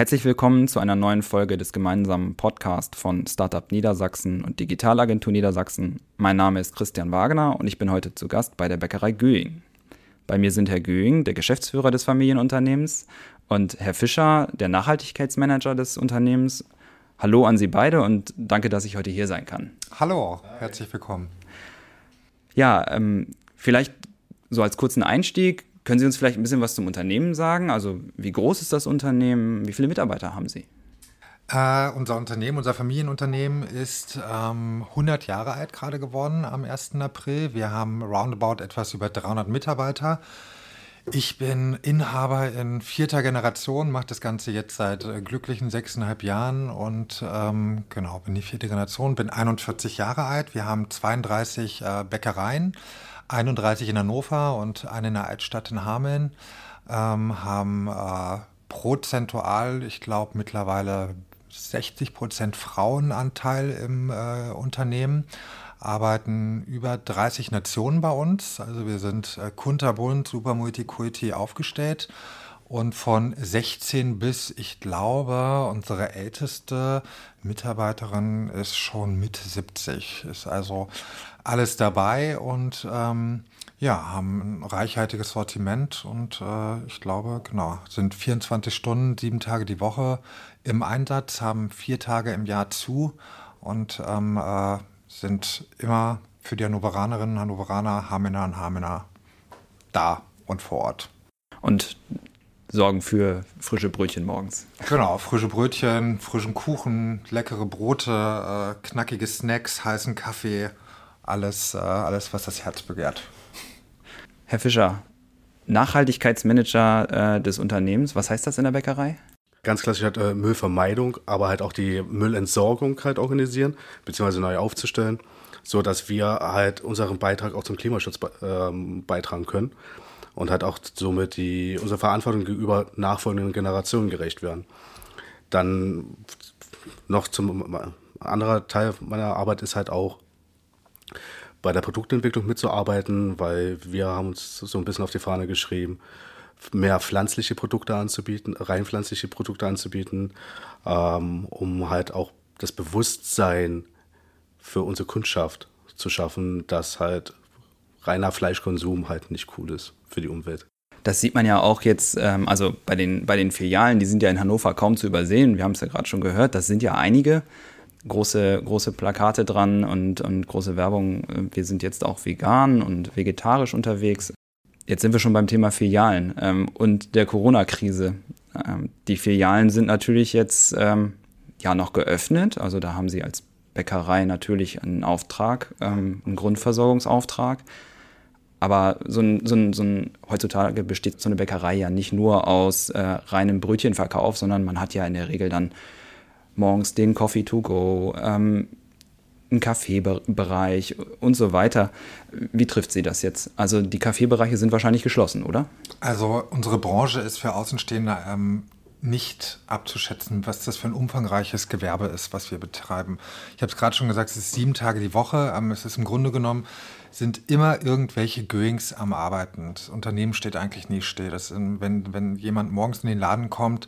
Herzlich willkommen zu einer neuen Folge des gemeinsamen Podcasts von Startup Niedersachsen und Digitalagentur Niedersachsen. Mein Name ist Christian Wagner und ich bin heute zu Gast bei der Bäckerei Göing. Bei mir sind Herr Göing, der Geschäftsführer des Familienunternehmens, und Herr Fischer, der Nachhaltigkeitsmanager des Unternehmens. Hallo an Sie beide und danke, dass ich heute hier sein kann. Hallo, herzlich willkommen. Ja, ähm, vielleicht so als kurzen Einstieg, können Sie uns vielleicht ein bisschen was zum Unternehmen sagen? Also wie groß ist das Unternehmen? Wie viele Mitarbeiter haben Sie? Uh, unser Unternehmen, unser Familienunternehmen ist ähm, 100 Jahre alt gerade geworden am 1. April. Wir haben roundabout etwas über 300 Mitarbeiter. Ich bin Inhaber in vierter Generation, mache das Ganze jetzt seit äh, glücklichen sechseinhalb Jahren und ähm, genau, bin die vierte Generation, bin 41 Jahre alt. Wir haben 32 äh, Bäckereien, 31 in Hannover und eine in der Altstadt in Hameln. Ähm, haben äh, prozentual, ich glaube mittlerweile 60 Prozent Frauenanteil im äh, Unternehmen arbeiten über 30 Nationen bei uns. Also wir sind äh, kunterbunt, super multikulti aufgestellt. Und von 16 bis, ich glaube, unsere älteste Mitarbeiterin ist schon Mitte 70. Ist also alles dabei und ähm, ja, haben ein reichhaltiges Sortiment und äh, ich glaube, genau, sind 24 Stunden, sieben Tage die Woche im Einsatz, haben vier Tage im Jahr zu und ähm, äh, sind immer für die Hannoveranerinnen, Hannoveraner, Hamener und Hamener da und vor Ort. Und sorgen für frische Brötchen morgens. Genau, frische Brötchen, frischen Kuchen, leckere Brote, äh, knackige Snacks, heißen Kaffee, alles, äh, alles, was das Herz begehrt. Herr Fischer, Nachhaltigkeitsmanager äh, des Unternehmens, was heißt das in der Bäckerei? ganz klassisch halt äh, Müllvermeidung, aber halt auch die Müllentsorgung halt organisieren, beziehungsweise neu aufzustellen, so dass wir halt unseren Beitrag auch zum Klimaschutz äh, beitragen können und halt auch somit die, unsere Verantwortung gegenüber nachfolgenden Generationen gerecht werden. Dann noch zum anderer Teil meiner Arbeit ist halt auch bei der Produktentwicklung mitzuarbeiten, weil wir haben uns so ein bisschen auf die Fahne geschrieben, mehr pflanzliche Produkte anzubieten, rein pflanzliche Produkte anzubieten, ähm, um halt auch das Bewusstsein für unsere Kundschaft zu schaffen, dass halt reiner Fleischkonsum halt nicht cool ist für die Umwelt. Das sieht man ja auch jetzt, ähm, also bei den, bei den Filialen, die sind ja in Hannover kaum zu übersehen. Wir haben es ja gerade schon gehört, das sind ja einige große, große Plakate dran und, und große Werbung. Wir sind jetzt auch vegan und vegetarisch unterwegs. Jetzt sind wir schon beim Thema Filialen ähm, und der Corona-Krise. Ähm, die Filialen sind natürlich jetzt ähm, ja noch geöffnet. Also da haben sie als Bäckerei natürlich einen Auftrag, ähm, einen Grundversorgungsauftrag. Aber so ein, so, ein, so ein, heutzutage besteht so eine Bäckerei ja nicht nur aus äh, reinem Brötchenverkauf, sondern man hat ja in der Regel dann morgens den Coffee to go, ähm, einen Kaffeebereich und so weiter. Wie trifft sie das jetzt? Also die Kaffeebereiche sind wahrscheinlich geschlossen, oder? Also unsere Branche ist für Außenstehende ähm, nicht abzuschätzen, was das für ein umfangreiches Gewerbe ist, was wir betreiben. Ich habe es gerade schon gesagt, es ist sieben Tage die Woche. Ähm, es ist im Grunde genommen sind immer irgendwelche Goings am Arbeiten. Das Unternehmen steht eigentlich nie still. Das, wenn, wenn jemand morgens in den Laden kommt,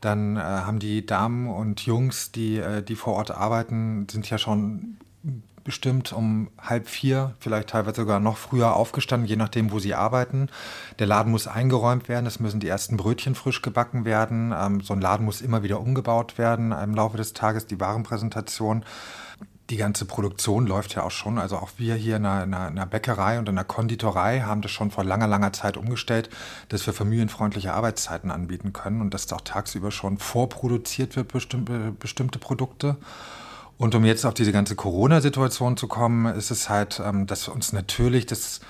dann äh, haben die Damen und Jungs, die, äh, die vor Ort arbeiten, sind ja schon bestimmt um halb vier, vielleicht teilweise sogar noch früher aufgestanden, je nachdem, wo sie arbeiten. Der Laden muss eingeräumt werden, es müssen die ersten Brötchen frisch gebacken werden. Ähm, so ein Laden muss immer wieder umgebaut werden im Laufe des Tages, die Warenpräsentation. Die ganze Produktion läuft ja auch schon. Also auch wir hier in einer, in einer Bäckerei und in einer Konditorei haben das schon vor langer, langer Zeit umgestellt, dass wir familienfreundliche Arbeitszeiten anbieten können und dass auch tagsüber schon vorproduziert wird, bestimmte, bestimmte Produkte. Und um jetzt auf diese ganze Corona-Situation zu kommen, ist es halt, ähm, dass uns natürlich das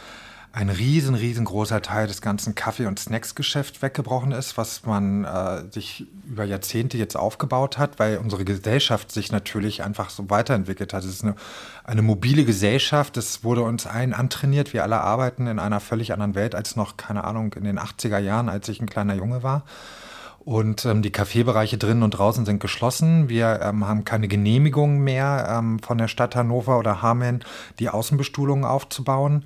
ein riesen, riesengroßer Teil des ganzen Kaffee- und Snacks-Geschäfts weggebrochen ist, was man äh, sich über Jahrzehnte jetzt aufgebaut hat, weil unsere Gesellschaft sich natürlich einfach so weiterentwickelt hat. Es ist eine, eine mobile Gesellschaft, das wurde uns allen antrainiert. Wir alle arbeiten in einer völlig anderen Welt als noch, keine Ahnung, in den 80er Jahren, als ich ein kleiner Junge war. Und ähm, die Kaffeebereiche drinnen und draußen sind geschlossen. Wir ähm, haben keine Genehmigung mehr ähm, von der Stadt Hannover oder Hameln, die Außenbestuhlungen aufzubauen.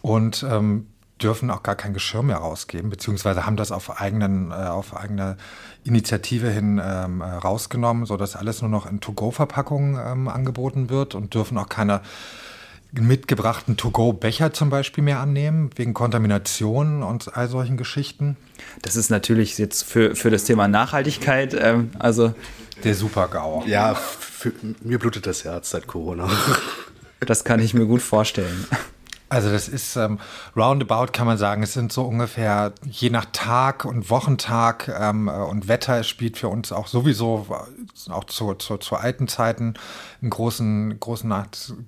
Und ähm, dürfen auch gar kein Geschirr mehr rausgeben, beziehungsweise haben das auf, eigenen, äh, auf eigene Initiative hin ähm, äh, rausgenommen, sodass alles nur noch in To-Go-Verpackungen ähm, angeboten wird und dürfen auch keine mitgebrachten To-Go-Becher zum Beispiel mehr annehmen, wegen Kontamination und all solchen Geschichten. Das ist natürlich jetzt für, für das Thema Nachhaltigkeit, ähm, also der Super-GAU. Ja, für, mir blutet das Herz seit Corona. Das kann ich mir gut vorstellen. Also das ist ähm, roundabout kann man sagen, es sind so ungefähr je nach Tag und Wochentag ähm, äh, und Wetter spielt für uns auch sowieso äh, auch zu, zu, zu alten Zeiten einen großen, großen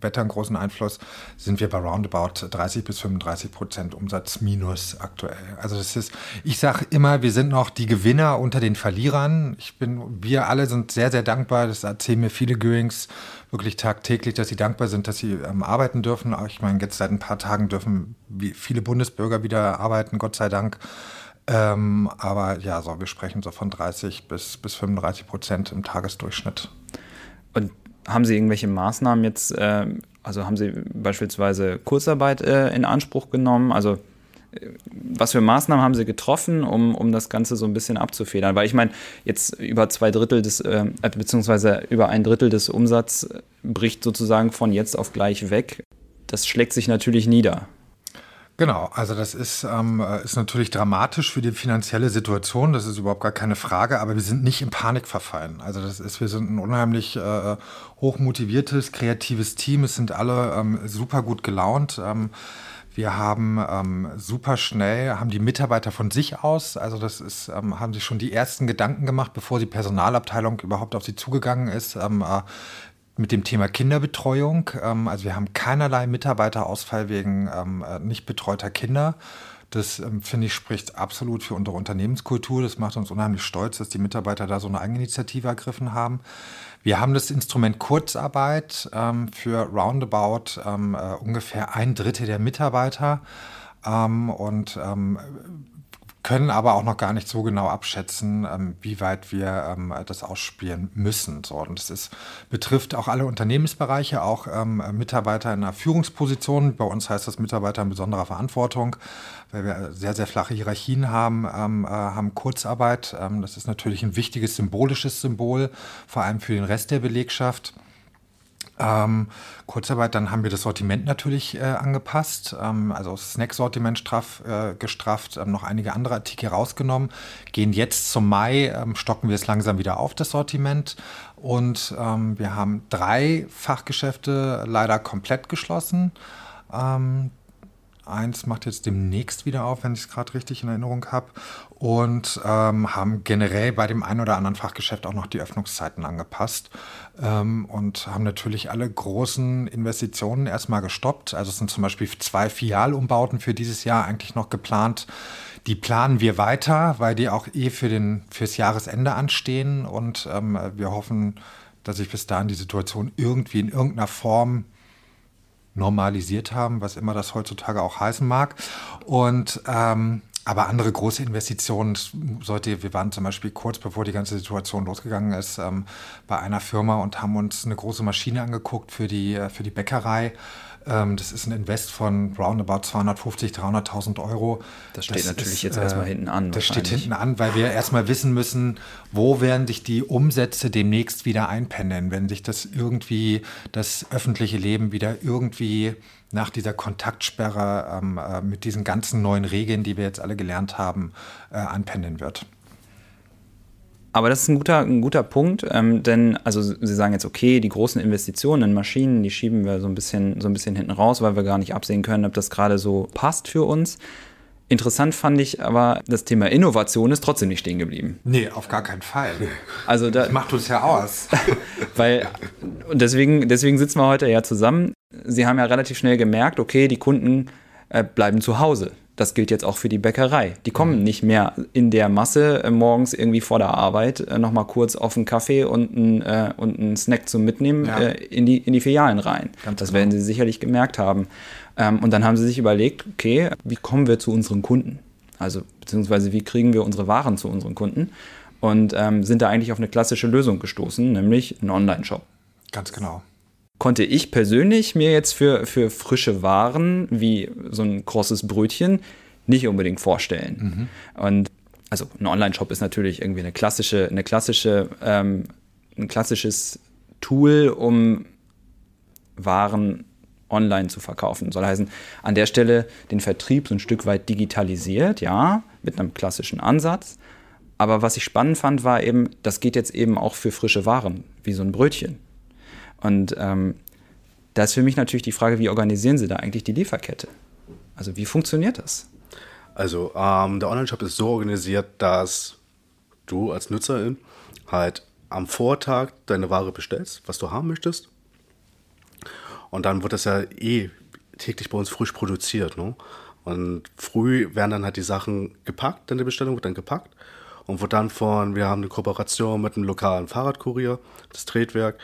Wetter einen großen Einfluss, sind wir bei roundabout 30 bis 35 Prozent Umsatz minus aktuell. Also das ist, ich sage immer, wir sind noch die Gewinner unter den Verlierern. Ich bin, wir alle sind sehr, sehr dankbar, das erzählen mir viele Goings wirklich tagtäglich, dass sie dankbar sind, dass sie ähm, arbeiten dürfen. Ich meine, jetzt seit ein paar Tagen dürfen viele Bundesbürger wieder arbeiten, Gott sei Dank. Ähm, aber ja, so, wir sprechen so von 30 bis, bis 35 Prozent im Tagesdurchschnitt. Und haben Sie irgendwelche Maßnahmen jetzt, äh, also haben Sie beispielsweise Kurzarbeit äh, in Anspruch genommen? Also was für Maßnahmen haben Sie getroffen, um, um das Ganze so ein bisschen abzufedern? Weil ich meine, jetzt über zwei Drittel des, äh, beziehungsweise über ein Drittel des Umsatzes bricht sozusagen von jetzt auf gleich weg. Das schlägt sich natürlich nieder. Genau, also das ist, ähm, ist natürlich dramatisch für die finanzielle Situation, das ist überhaupt gar keine Frage, aber wir sind nicht in Panik verfallen. Also das ist, wir sind ein unheimlich äh, hochmotiviertes, kreatives Team, es sind alle ähm, super gut gelaunt. Ähm, wir haben ähm, super schnell, haben die Mitarbeiter von sich aus, also das ist, ähm, haben sich schon die ersten Gedanken gemacht, bevor die Personalabteilung überhaupt auf sie zugegangen ist, ähm, äh, mit dem Thema Kinderbetreuung. Ähm, also wir haben keinerlei Mitarbeiterausfall wegen ähm, äh, nicht betreuter Kinder. Das ähm, finde ich spricht absolut für unsere Unternehmenskultur. Das macht uns unheimlich stolz, dass die Mitarbeiter da so eine Eigeninitiative ergriffen haben. Wir haben das Instrument Kurzarbeit ähm, für roundabout ähm, äh, ungefähr ein Drittel der Mitarbeiter. Ähm, und ähm, können aber auch noch gar nicht so genau abschätzen, ähm, wie weit wir ähm, das ausspielen müssen. So, und das ist, betrifft auch alle Unternehmensbereiche, auch Mitarbeiter in einer Führungsposition. Bei uns heißt das Mitarbeiter in besonderer Verantwortung weil wir sehr, sehr flache Hierarchien haben, ähm, äh, haben Kurzarbeit. Ähm, das ist natürlich ein wichtiges symbolisches Symbol, vor allem für den Rest der Belegschaft. Ähm, Kurzarbeit, dann haben wir das Sortiment natürlich äh, angepasst, ähm, also Snack-Sortiment straff, äh, gestrafft, ähm, noch einige andere Artikel rausgenommen, gehen jetzt zum Mai, ähm, stocken wir es langsam wieder auf, das Sortiment. Und ähm, wir haben drei Fachgeschäfte leider komplett geschlossen. Eins macht jetzt demnächst wieder auf, wenn ich es gerade richtig in Erinnerung habe. Und ähm, haben generell bei dem einen oder anderen Fachgeschäft auch noch die Öffnungszeiten angepasst. Ähm, und haben natürlich alle großen Investitionen erstmal gestoppt. Also es sind zum Beispiel zwei Filialumbauten für dieses Jahr eigentlich noch geplant. Die planen wir weiter, weil die auch eh für den, fürs Jahresende anstehen. Und ähm, wir hoffen, dass sich bis dahin die Situation irgendwie in irgendeiner Form normalisiert haben, was immer das heutzutage auch heißen mag. Und ähm, aber andere große Investitionen sollte, wir waren zum Beispiel kurz bevor die ganze Situation losgegangen ist, ähm, bei einer Firma und haben uns eine große Maschine angeguckt für die, äh, für die Bäckerei das ist ein Invest von roundabout 250, 300.000 Euro. Das steht das natürlich ist, jetzt erstmal äh, hinten an. Das steht hinten an, weil wir erstmal wissen müssen, wo werden sich die Umsätze demnächst wieder einpendeln, wenn sich das irgendwie, das öffentliche Leben wieder irgendwie nach dieser Kontaktsperre ähm, äh, mit diesen ganzen neuen Regeln, die wir jetzt alle gelernt haben, äh, anpendeln wird. Aber das ist ein guter, ein guter Punkt, ähm, denn also Sie sagen jetzt, okay, die großen Investitionen in Maschinen, die schieben wir so ein bisschen, so ein bisschen hinten raus, weil wir gar nicht absehen können, ob das gerade so passt für uns. Interessant fand ich aber, das Thema Innovation ist trotzdem nicht stehen geblieben. Nee, auf gar keinen Fall. Also da, das macht uns ja aus. weil, und deswegen, deswegen sitzen wir heute ja zusammen. Sie haben ja relativ schnell gemerkt, okay, die Kunden äh, bleiben zu Hause das gilt jetzt auch für die Bäckerei. Die kommen nicht mehr in der Masse äh, morgens irgendwie vor der Arbeit äh, nochmal kurz auf einen Kaffee und einen, äh, und einen Snack zum Mitnehmen ja. äh, in, die, in die Filialen rein. Ganz das genau. werden sie sicherlich gemerkt haben. Ähm, und dann haben sie sich überlegt, okay, wie kommen wir zu unseren Kunden? Also beziehungsweise wie kriegen wir unsere Waren zu unseren Kunden? Und ähm, sind da eigentlich auf eine klassische Lösung gestoßen, nämlich einen Online-Shop. Ganz genau konnte ich persönlich mir jetzt für, für frische Waren wie so ein krosses Brötchen nicht unbedingt vorstellen. Mhm. Und also ein Online-Shop ist natürlich irgendwie eine klassische, eine klassische, ähm, ein klassisches Tool, um Waren online zu verkaufen. Soll heißen, an der Stelle den Vertrieb so ein Stück weit digitalisiert, ja, mit einem klassischen Ansatz. Aber was ich spannend fand, war eben, das geht jetzt eben auch für frische Waren, wie so ein Brötchen. Und ähm, da ist für mich natürlich die Frage, wie organisieren Sie da eigentlich die Lieferkette? Also wie funktioniert das? Also ähm, der Online-Shop ist so organisiert, dass du als Nutzerin halt am Vortag deine Ware bestellst, was du haben möchtest. Und dann wird das ja eh täglich bei uns frisch produziert. Ne? Und früh werden dann halt die Sachen gepackt, deine Bestellung wird dann gepackt und wird dann von, wir haben eine Kooperation mit einem lokalen Fahrradkurier, das Tretwerk,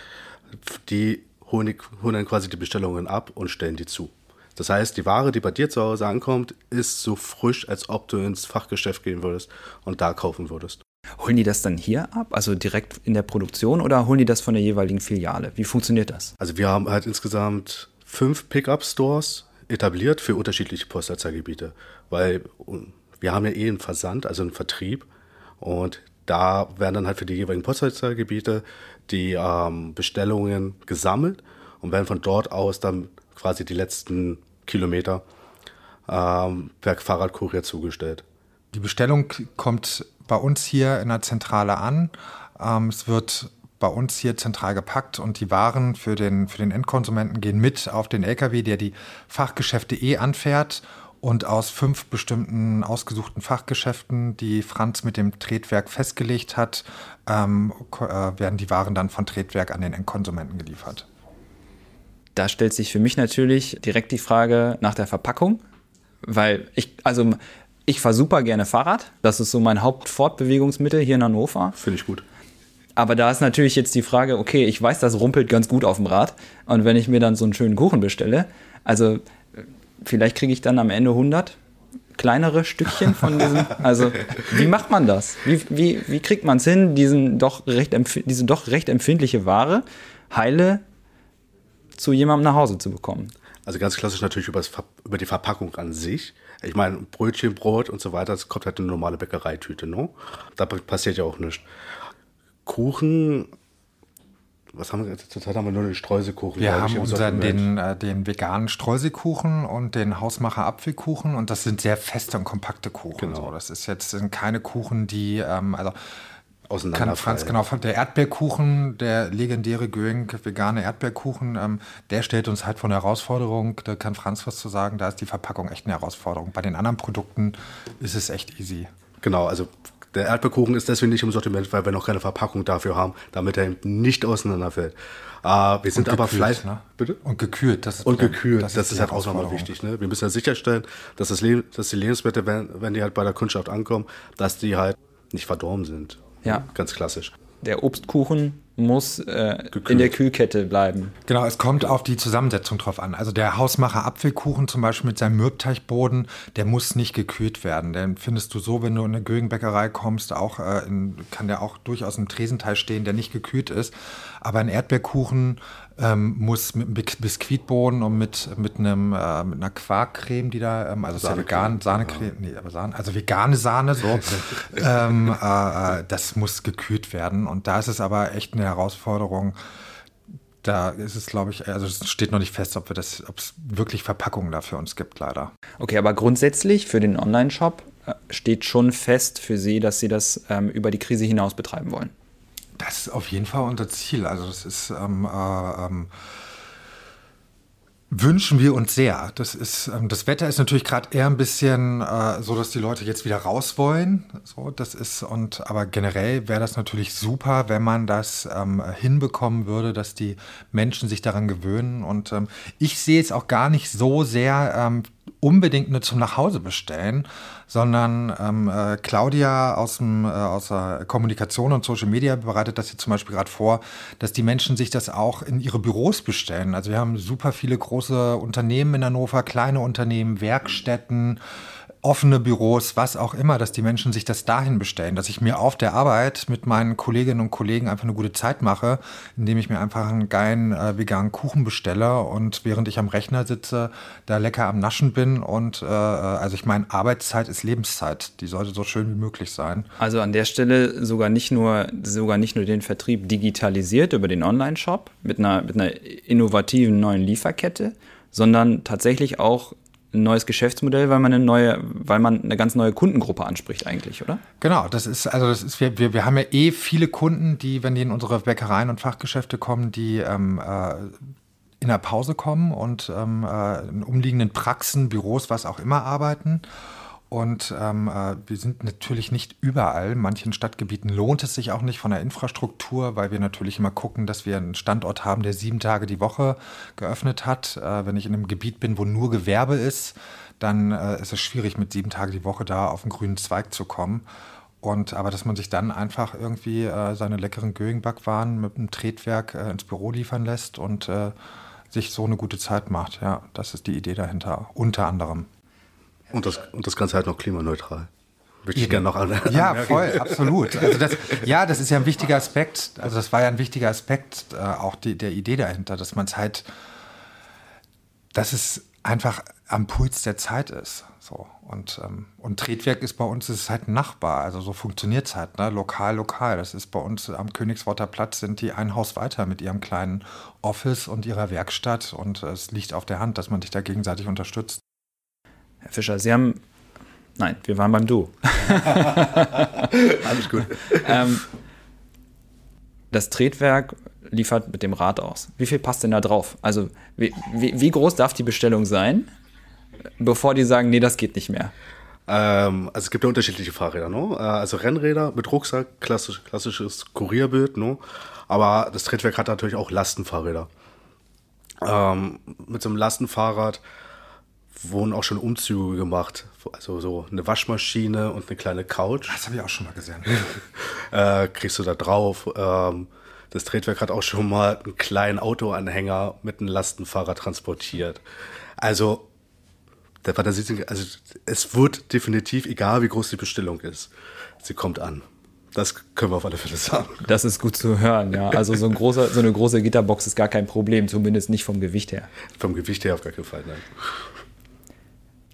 die holen, holen dann quasi die Bestellungen ab und stellen die zu. Das heißt, die Ware, die bei dir zu Hause ankommt, ist so frisch, als ob du ins Fachgeschäft gehen würdest und da kaufen würdest. Holen die das dann hier ab, also direkt in der Produktion oder holen die das von der jeweiligen Filiale? Wie funktioniert das? Also wir haben halt insgesamt fünf Pickup-Stores etabliert für unterschiedliche Postleitzahlgebiete, weil wir haben ja eh einen Versand, also einen Vertrieb und da werden dann halt für die jeweiligen Postleitzahlgebiete die ähm, Bestellungen gesammelt und werden von dort aus dann quasi die letzten Kilometer ähm, per Fahrradkurier zugestellt. Die Bestellung kommt bei uns hier in der Zentrale an. Ähm, es wird bei uns hier zentral gepackt und die Waren für den, für den Endkonsumenten gehen mit auf den LKW, der die Fachgeschäfte eh anfährt und aus fünf bestimmten ausgesuchten Fachgeschäften, die Franz mit dem Tretwerk festgelegt hat, ähm, äh, werden die Waren dann von Tretwerk an den Endkonsumenten geliefert. Da stellt sich für mich natürlich direkt die Frage nach der Verpackung, weil ich, also ich fahre super gerne Fahrrad. Das ist so mein Hauptfortbewegungsmittel hier in Hannover. Finde ich gut. Aber da ist natürlich jetzt die Frage, okay, ich weiß, das rumpelt ganz gut auf dem Rad. Und wenn ich mir dann so einen schönen Kuchen bestelle, also vielleicht kriege ich dann am Ende 100 kleinere Stückchen von diesem. Also, wie macht man das? Wie, wie, wie kriegt man es hin, diesen doch recht diese doch recht empfindliche Ware heile zu jemandem nach Hause zu bekommen? Also ganz klassisch natürlich über, über die Verpackung an sich. Ich meine, Brötchen, Brot und so weiter, das kommt halt in eine normale Bäckereitüte, ne? Da passiert ja auch nichts. Kuchen was haben wir zurzeit haben wir nur den Streuselkuchen. Wir haben unseren, den, äh, den veganen Streuselkuchen und den Hausmacher Apfelkuchen und das sind sehr feste und kompakte Kuchen. Genau. So, das ist jetzt sind keine Kuchen, die ähm, also kann Franz genau der Erdbeerkuchen, der legendäre Göing vegane Erdbeerkuchen, ähm, der stellt uns halt von der Herausforderung. Da kann Franz was zu sagen. Da ist die Verpackung echt eine Herausforderung. Bei den anderen Produkten ist es echt easy. Genau, also der Erdbeerkuchen ist deswegen nicht im Sortiment, weil wir noch keine Verpackung dafür haben, damit er nicht auseinanderfällt. Äh, wir sind aber vielleicht. Ne? Bitte? Und gekühlt. Das ist und gekühlt, das, das ist, halt auch nochmal wichtig. Ne? Wir müssen ja sicherstellen, dass, das dass die Lebensmittel, wenn, wenn die halt bei der Kundschaft ankommen, dass die halt nicht verdorben sind. Ja. Ganz klassisch. Der Obstkuchen muss äh, in der Kühlkette bleiben. Genau, es kommt auf die Zusammensetzung drauf an. Also der Hausmacher Apfelkuchen zum Beispiel mit seinem Mürbteichboden, der muss nicht gekühlt werden. Den findest du so, wenn du in eine Gögenbäckerei kommst, auch äh, in, kann der auch durchaus im Tresenteil stehen, der nicht gekühlt ist. Aber ein Erdbeerkuchen ähm, muss mit einem Biskuitboden und mit, mit, einem, äh, mit einer Quarkcreme, die da, ähm, also ist ja vegan, Sahnecreme, nee, aber Sahne, also vegane Sahne, so, ähm, äh, äh, das muss gekühlt werden. Und da ist es aber echt eine Herausforderung. Da ist es, glaube ich, also es steht noch nicht fest, ob wir das, ob es wirklich Verpackungen da für uns gibt, leider. Okay, aber grundsätzlich für den Online-Shop äh, steht schon fest für Sie, dass Sie das ähm, über die Krise hinaus betreiben wollen. Das ist auf jeden Fall unser Ziel. Also das ist ähm, äh, ähm, wünschen wir uns sehr. Das ist ähm, das Wetter ist natürlich gerade eher ein bisschen äh, so, dass die Leute jetzt wieder raus wollen. So, das ist und aber generell wäre das natürlich super, wenn man das ähm, hinbekommen würde, dass die Menschen sich daran gewöhnen. Und ähm, ich sehe es auch gar nicht so sehr ähm, unbedingt nur zum Nachhause bestellen, sondern ähm, äh, Claudia aus, dem, äh, aus der Kommunikation und Social Media bereitet das jetzt zum Beispiel gerade vor, dass die Menschen sich das auch in ihre Büros bestellen. Also wir haben super viele große Unternehmen in Hannover, kleine Unternehmen, Werkstätten, offene Büros, was auch immer, dass die Menschen sich das dahin bestellen, dass ich mir auf der Arbeit mit meinen Kolleginnen und Kollegen einfach eine gute Zeit mache, indem ich mir einfach einen geilen äh, veganen Kuchen bestelle und während ich am Rechner sitze, da lecker am Naschen bin und äh, also ich meine, Arbeitszeit ist Lebenszeit, die sollte so schön wie möglich sein. Also an der Stelle sogar nicht nur, sogar nicht nur den Vertrieb digitalisiert über den Online-Shop mit einer, mit einer innovativen neuen Lieferkette, sondern tatsächlich auch ein neues Geschäftsmodell, weil man eine neue, weil man eine ganz neue Kundengruppe anspricht eigentlich, oder? Genau, das ist, also das ist, wir, wir, wir haben ja eh viele Kunden, die, wenn die in unsere Bäckereien und Fachgeschäfte kommen, die ähm, äh, in der Pause kommen und ähm, äh, in umliegenden Praxen, Büros, was auch immer arbeiten. Und ähm, äh, wir sind natürlich nicht überall. In manchen Stadtgebieten lohnt es sich auch nicht von der Infrastruktur, weil wir natürlich immer gucken, dass wir einen Standort haben, der sieben Tage die Woche geöffnet hat. Äh, wenn ich in einem Gebiet bin, wo nur Gewerbe ist, dann äh, ist es schwierig, mit sieben Tage die Woche da auf den grünen Zweig zu kommen. Und aber dass man sich dann einfach irgendwie äh, seine leckeren Göing-Backwaren mit einem Tretwerk äh, ins Büro liefern lässt und äh, sich so eine gute Zeit macht. Ja, das ist die Idee dahinter, unter anderem. Und das, und das Ganze halt noch klimaneutral. Würde ich gerne noch an. Ja, voll, absolut. Also das, ja, das ist ja ein wichtiger Aspekt. Also das war ja ein wichtiger Aspekt, äh, auch die, der Idee dahinter, dass man es halt, dass es einfach am Puls der Zeit ist. So. Und, ähm, und Tretwerk ist bei uns ist halt ein Nachbar. Also so funktioniert es halt, ne? lokal, lokal. Das ist bei uns am Königsworter Platz sind die ein Haus weiter mit ihrem kleinen Office und ihrer Werkstatt. Und es liegt auf der Hand, dass man sich da gegenseitig unterstützt. Herr Fischer, Sie haben. Nein, wir waren beim Du. Alles gut. ähm, das Tretwerk liefert mit dem Rad aus. Wie viel passt denn da drauf? Also, wie, wie, wie groß darf die Bestellung sein, bevor die sagen, nee, das geht nicht mehr? Ähm, also es gibt ja unterschiedliche Fahrräder, ne? Also Rennräder mit Rucksack, klassisch, klassisches Kurierbild, ne? Aber das Tretwerk hat natürlich auch Lastenfahrräder. Ähm, mit so einem Lastenfahrrad wurden auch schon Umzüge gemacht. Also so eine Waschmaschine und eine kleine Couch. Das habe ich auch schon mal gesehen. äh, kriegst du da drauf. Ähm, das Tretwerk hat auch schon mal einen kleinen Autoanhänger mit einem Lastenfahrer transportiert. Also, der Fantasie, also es wird definitiv, egal wie groß die Bestellung ist, sie kommt an. Das können wir auf alle Fälle sagen. Das ist gut zu hören, ja. Also so, ein großer, so eine große Gitterbox ist gar kein Problem, zumindest nicht vom Gewicht her. Vom Gewicht her auf gar keinen Fall, nein.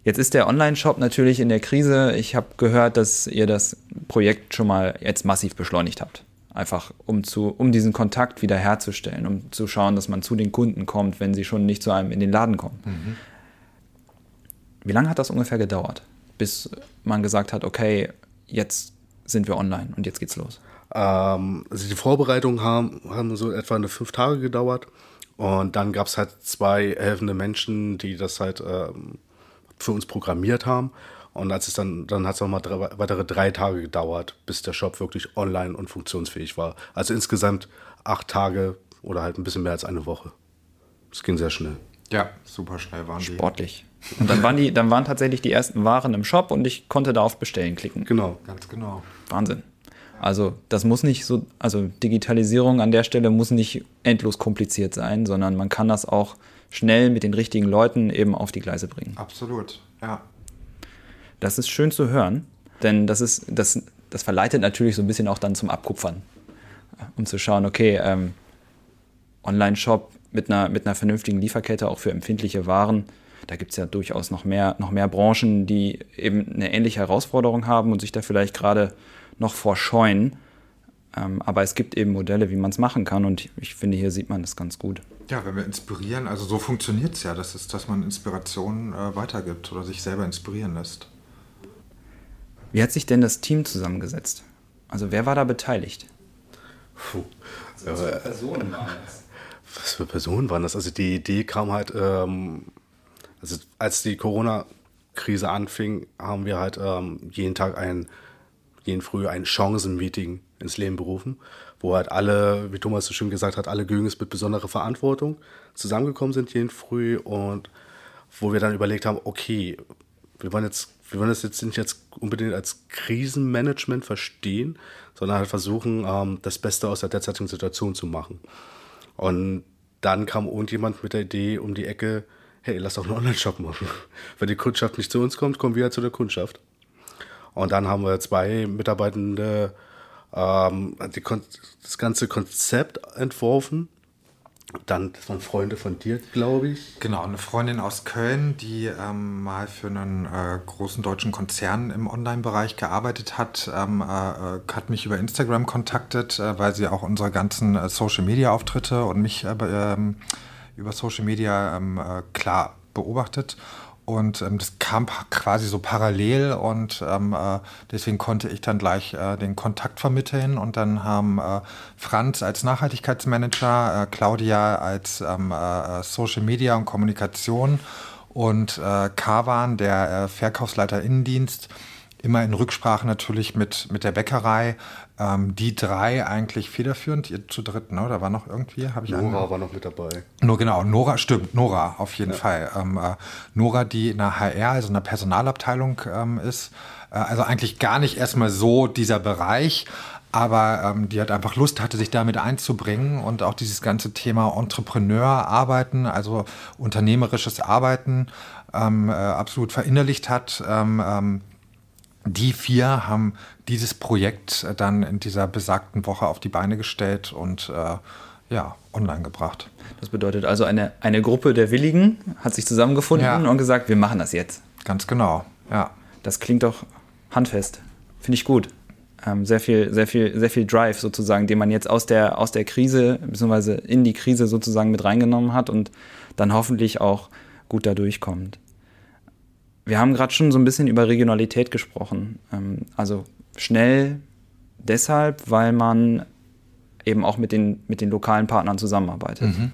Jetzt ist der Online-Shop natürlich in der Krise. Ich habe gehört, dass ihr das Projekt schon mal jetzt massiv beschleunigt habt. Einfach um, zu, um diesen Kontakt wieder herzustellen, um zu schauen, dass man zu den Kunden kommt, wenn sie schon nicht zu einem in den Laden kommen. Mhm. Wie lange hat das ungefähr gedauert, bis man gesagt hat, okay, jetzt sind wir online und jetzt geht's los? Ähm, also die Vorbereitungen haben, haben so etwa eine fünf Tage gedauert. Und dann gab es halt zwei helfende Menschen, die das halt ähm, für uns programmiert haben. Und als es dann, dann hat es nochmal drei, weitere drei Tage gedauert, bis der Shop wirklich online und funktionsfähig war. Also insgesamt acht Tage oder halt ein bisschen mehr als eine Woche. Es ging sehr schnell. Ja, super schnell waren die. Sportlich. Und dann waren die, dann waren tatsächlich die ersten Waren im Shop und ich konnte da auf Bestellen klicken. Genau. Ganz genau. Wahnsinn. Also das muss nicht so, also Digitalisierung an der Stelle muss nicht endlos kompliziert sein, sondern man kann das auch schnell mit den richtigen Leuten eben auf die Gleise bringen. Absolut, ja. Das ist schön zu hören, denn das ist, das, das verleitet natürlich so ein bisschen auch dann zum Abkupfern. Um zu schauen, okay, ähm, Online-Shop mit einer, mit einer vernünftigen Lieferkette auch für empfindliche Waren. Da gibt es ja durchaus noch mehr, noch mehr Branchen, die eben eine ähnliche Herausforderung haben und sich da vielleicht gerade noch vorscheuen. Ähm, aber es gibt eben Modelle, wie man es machen kann und ich finde, hier sieht man das ganz gut. Ja, wenn wir inspirieren, also so funktioniert es ja, das ist, dass man Inspiration äh, weitergibt oder sich selber inspirieren lässt. Wie hat sich denn das Team zusammengesetzt? Also wer war da beteiligt? Puh. Also, was für Personen waren das? Was für Personen waren das? Also die Idee kam halt, ähm, also als die Corona-Krise anfing, haben wir halt ähm, jeden Tag ein, jeden Früh ein Chancen-Meeting ins Leben berufen wo halt alle, wie Thomas so schön gesagt hat, alle Gögens mit besonderer Verantwortung zusammengekommen sind jeden Früh und wo wir dann überlegt haben, okay, wir wollen jetzt, wir wollen das jetzt nicht jetzt unbedingt als Krisenmanagement verstehen, sondern halt versuchen, ähm, das Beste aus der derzeitigen Situation zu machen. Und dann kam irgendjemand mit der Idee um die Ecke, hey, lass doch einen Online-Shop machen. Wenn die Kundschaft nicht zu uns kommt, kommen wir ja zu der Kundschaft. Und dann haben wir zwei Mitarbeitende ähm, die, das ganze Konzept entworfen dann, das waren Freunde von dir, glaube ich. Genau, eine Freundin aus Köln, die ähm, mal für einen äh, großen deutschen Konzern im Online-Bereich gearbeitet hat, ähm, äh, hat mich über Instagram kontaktet, äh, weil sie auch unsere ganzen äh, Social-Media-Auftritte und mich äh, ähm, über Social-Media ähm, äh, klar beobachtet und ähm, das kam quasi so parallel und ähm, äh, deswegen konnte ich dann gleich äh, den Kontakt vermitteln. Und dann haben äh, Franz als Nachhaltigkeitsmanager, äh, Claudia als ähm, äh, Social Media und Kommunikation und äh, Kavan, der Verkaufsleiter Innendienst, immer in Rücksprache natürlich mit, mit der Bäckerei. Ähm, die drei eigentlich federführend, ihr zu dritt, ne? Da war noch irgendwie, habe ich Nora einen? war noch mit dabei. Nur genau, Nora, stimmt, Nora auf jeden ja. Fall. Ähm, äh, Nora, die in der HR, also in der Personalabteilung ähm, ist. Äh, also eigentlich gar nicht erstmal so dieser Bereich, aber ähm, die hat einfach Lust hatte, sich damit einzubringen und auch dieses ganze Thema Entrepreneur arbeiten, also unternehmerisches Arbeiten ähm, äh, absolut verinnerlicht hat. Ähm, ähm die vier haben dieses Projekt dann in dieser besagten Woche auf die Beine gestellt und äh, ja, online gebracht. Das bedeutet also, eine, eine Gruppe der Willigen hat sich zusammengefunden ja. und gesagt, wir machen das jetzt. Ganz genau, ja. Das klingt doch handfest. Finde ich gut. Ähm, sehr viel, sehr viel, sehr viel Drive sozusagen, den man jetzt aus der, aus der Krise, beziehungsweise in die Krise sozusagen mit reingenommen hat und dann hoffentlich auch gut da durchkommt. Wir haben gerade schon so ein bisschen über Regionalität gesprochen. Ähm, also schnell deshalb, weil man eben auch mit den, mit den lokalen Partnern zusammenarbeitet. Mhm.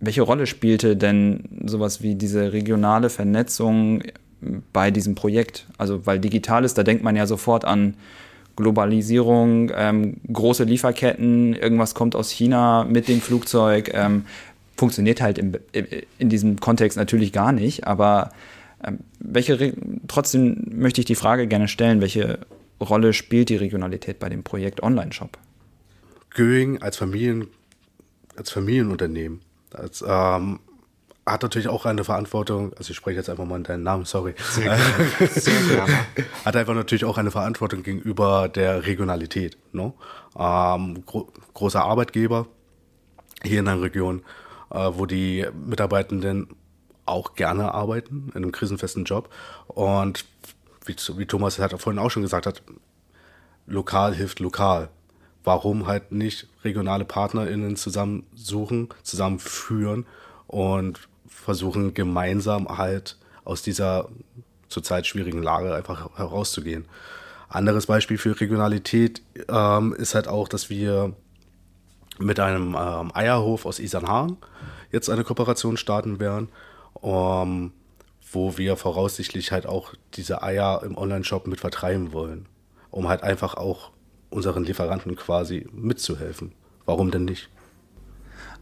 Welche Rolle spielte denn sowas wie diese regionale Vernetzung bei diesem Projekt? Also, weil digital ist, da denkt man ja sofort an Globalisierung, ähm, große Lieferketten, irgendwas kommt aus China mit dem Flugzeug. Ähm, funktioniert halt im, in diesem Kontext natürlich gar nicht, aber ähm, welche, trotzdem möchte ich die Frage gerne stellen, welche Rolle spielt die Regionalität bei dem Projekt Online-Shop? Göing als, Familien, als Familienunternehmen als, ähm, hat natürlich auch eine Verantwortung, also ich spreche jetzt einfach mal in deinen Namen, sorry. Sehr gerne. Sehr gerne. hat einfach natürlich auch eine Verantwortung gegenüber der Regionalität. No? Ähm, gro großer Arbeitgeber hier in der Region, wo die Mitarbeitenden auch gerne arbeiten in einem krisenfesten Job. Und wie, wie Thomas hat vorhin auch schon gesagt hat, lokal hilft lokal. Warum halt nicht regionale PartnerInnen zusammensuchen, zusammenführen und versuchen gemeinsam halt aus dieser zurzeit schwierigen Lage einfach herauszugehen. Anderes Beispiel für Regionalität ähm, ist halt auch, dass wir mit einem ähm, Eierhof aus Isernhagen jetzt eine Kooperation starten werden um, wo wir voraussichtlich halt auch diese Eier im Online-Shop mit vertreiben wollen, um halt einfach auch unseren Lieferanten quasi mitzuhelfen. Warum denn nicht?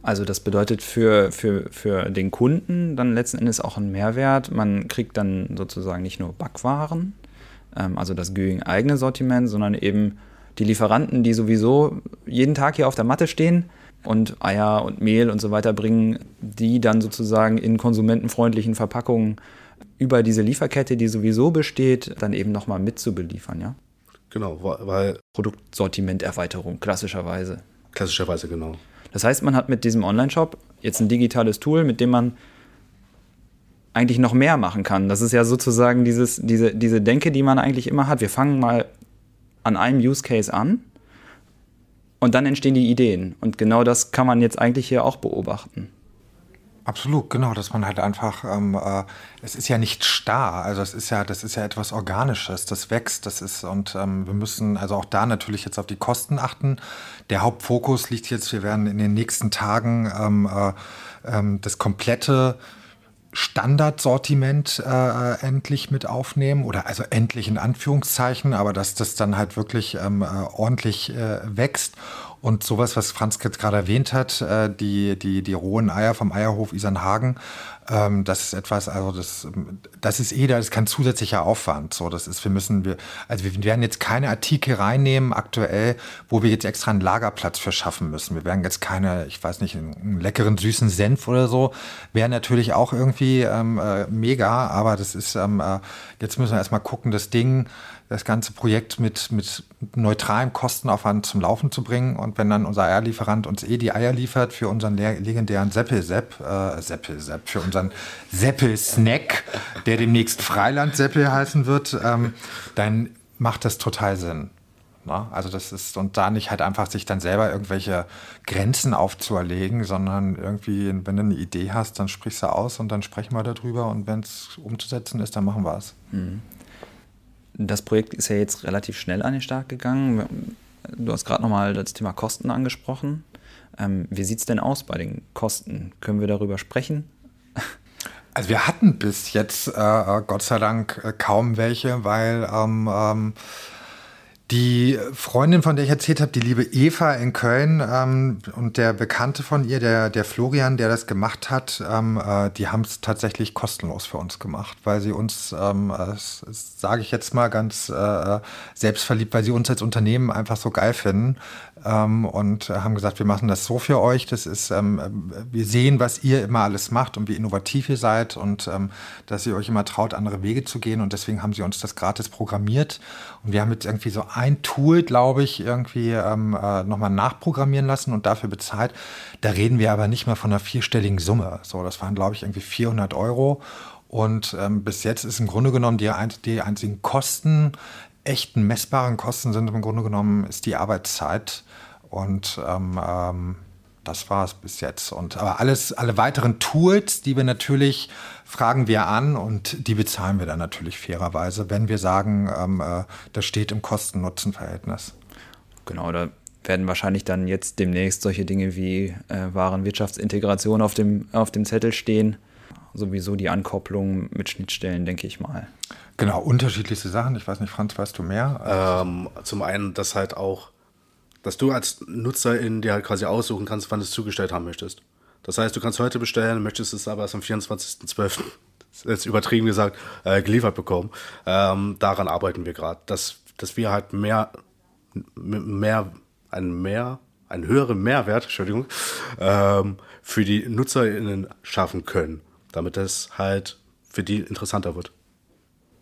Also das bedeutet für, für, für den Kunden dann letzten Endes auch einen Mehrwert. Man kriegt dann sozusagen nicht nur Backwaren, ähm, also das Göing eigene Sortiment, sondern eben die Lieferanten, die sowieso jeden Tag hier auf der Matte stehen, und Eier und Mehl und so weiter bringen, die dann sozusagen in konsumentenfreundlichen Verpackungen über diese Lieferkette, die sowieso besteht, dann eben nochmal mitzubeliefern, ja? Genau, weil. Produktsortimenterweiterung, klassischerweise. Klassischerweise, genau. Das heißt, man hat mit diesem Online-Shop jetzt ein digitales Tool, mit dem man eigentlich noch mehr machen kann. Das ist ja sozusagen dieses, diese, diese Denke, die man eigentlich immer hat. Wir fangen mal an einem Use Case an und dann entstehen die Ideen. Und genau das kann man jetzt eigentlich hier auch beobachten. Absolut, genau, dass man halt einfach, ähm, äh, es ist ja nicht starr, also es ist ja, das ist ja etwas Organisches, das wächst, das ist und ähm, wir müssen also auch da natürlich jetzt auf die Kosten achten. Der Hauptfokus liegt jetzt, wir werden in den nächsten Tagen ähm, äh, ähm, das komplette Standardsortiment äh, endlich mit aufnehmen oder also endlich in Anführungszeichen, aber dass das dann halt wirklich ähm, äh, ordentlich äh, wächst Und sowas, was Franz jetzt gerade erwähnt hat, äh, die, die, die rohen Eier vom Eierhof Isernhagen, ähm, das ist etwas, also das, das ist eh, das ist kein zusätzlicher Aufwand. So, das ist, wir müssen, wir, also wir werden jetzt keine Artikel reinnehmen aktuell, wo wir jetzt extra einen Lagerplatz für schaffen müssen. Wir werden jetzt keine, ich weiß nicht, einen leckeren süßen Senf oder so, wäre natürlich auch irgendwie ähm, äh, mega, aber das ist, ähm, äh, jetzt müssen wir erstmal gucken, das Ding, das ganze Projekt mit, mit neutralem Kostenaufwand zum Laufen zu bringen. Und wenn dann unser Eierlieferant uns eh die Eier liefert für unseren legendären Seppel-Sepp, äh, Seppel-Sepp, für unseren Seppel-Snack, der demnächst Freiland-Seppel heißen wird, ähm, dann macht das total Sinn. Na, also das ist, und da nicht halt einfach sich dann selber irgendwelche Grenzen aufzuerlegen, sondern irgendwie, wenn du eine Idee hast, dann sprichst du aus und dann sprechen wir darüber und wenn es umzusetzen ist, dann machen wir es. Mhm das Projekt ist ja jetzt relativ schnell an den Start gegangen. Du hast gerade nochmal das Thema Kosten angesprochen. Ähm, wie sieht es denn aus bei den Kosten? Können wir darüber sprechen? Also wir hatten bis jetzt äh, Gott sei Dank äh, kaum welche, weil ähm, ähm, die Freundin, von der ich erzählt habe, die liebe Eva in Köln ähm, und der Bekannte von ihr, der, der Florian, der das gemacht hat, ähm, äh, die haben es tatsächlich kostenlos für uns gemacht, weil sie uns, ähm, äh, sage ich jetzt mal ganz äh, selbstverliebt, weil sie uns als Unternehmen einfach so geil finden, ähm, und haben gesagt, wir machen das so für euch. Das ist, ähm, wir sehen, was ihr immer alles macht und wie innovativ ihr seid und ähm, dass ihr euch immer traut, andere Wege zu gehen. Und deswegen haben sie uns das gratis programmiert. Und wir haben jetzt irgendwie so ein Tool, glaube ich, irgendwie ähm, äh, nochmal nachprogrammieren lassen und dafür bezahlt. Da reden wir aber nicht mehr von einer vierstelligen Summe. So, das waren, glaube ich, irgendwie 400 Euro. Und ähm, bis jetzt ist im Grunde genommen die, die einzigen Kosten echten messbaren Kosten sind im Grunde genommen ist die Arbeitszeit und ähm, ähm, das war es bis jetzt. Und aber alles, alle weiteren Tools, die wir natürlich fragen wir an und die bezahlen wir dann natürlich fairerweise, wenn wir sagen, ähm, äh, das steht im Kosten-Nutzen-Verhältnis. Genau, da werden wahrscheinlich dann jetzt demnächst solche Dinge wie äh, Warenwirtschaftsintegration auf dem, auf dem Zettel stehen. Sowieso die Ankopplung mit Schnittstellen, denke ich mal. Genau, unterschiedlichste Sachen. Ich weiß nicht, Franz, weißt du mehr? Ähm, zum einen, dass halt auch, dass du als Nutzerin dir halt quasi aussuchen kannst, wann du es zugestellt haben möchtest. Das heißt, du kannst heute bestellen, möchtest es aber erst am 24.12., jetzt übertrieben gesagt, äh, geliefert bekommen. Ähm, daran arbeiten wir gerade, dass, dass wir halt mehr, mehr, ein mehr, einen höheren Mehrwert, Entschuldigung, ähm, für die NutzerInnen schaffen können, damit es halt für die interessanter wird.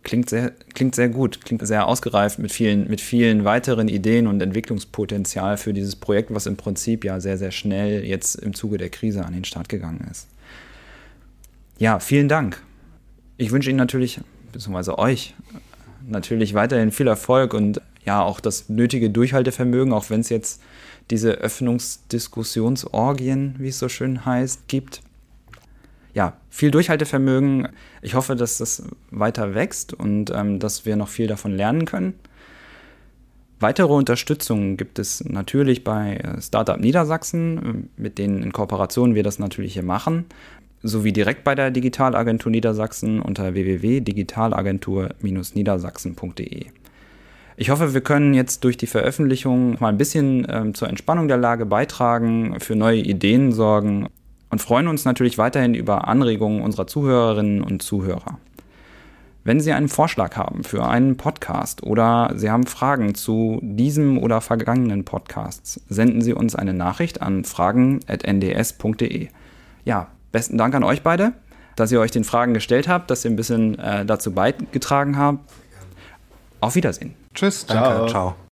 Klingt sehr, klingt sehr gut, klingt sehr ausgereift mit vielen, mit vielen weiteren Ideen und Entwicklungspotenzial für dieses Projekt, was im Prinzip ja sehr, sehr schnell jetzt im Zuge der Krise an den Start gegangen ist. Ja, vielen Dank. Ich wünsche Ihnen natürlich, beziehungsweise euch, natürlich weiterhin viel Erfolg und ja, auch das nötige Durchhaltevermögen, auch wenn es jetzt diese Öffnungsdiskussionsorgien, wie es so schön heißt, gibt ja, viel Durchhaltevermögen. Ich hoffe, dass das weiter wächst und ähm, dass wir noch viel davon lernen können. Weitere Unterstützung gibt es natürlich bei äh, Startup Niedersachsen, äh, mit denen in Kooperation wir das natürlich hier machen, sowie direkt bei der Digitalagentur Niedersachsen unter www.digitalagentur-niedersachsen.de. Ich hoffe, wir können jetzt durch die Veröffentlichung mal ein bisschen ähm, zur Entspannung der Lage beitragen, für neue Ideen sorgen und freuen uns natürlich weiterhin über Anregungen unserer Zuhörerinnen und Zuhörer. Wenn Sie einen Vorschlag haben für einen Podcast oder Sie haben Fragen zu diesem oder vergangenen Podcasts, senden Sie uns eine Nachricht an fragen.nds.de. Ja, besten Dank an euch beide, dass ihr euch den Fragen gestellt habt, dass ihr ein bisschen äh, dazu beigetragen habt. Auf Wiedersehen. Tschüss, danke, ciao. ciao.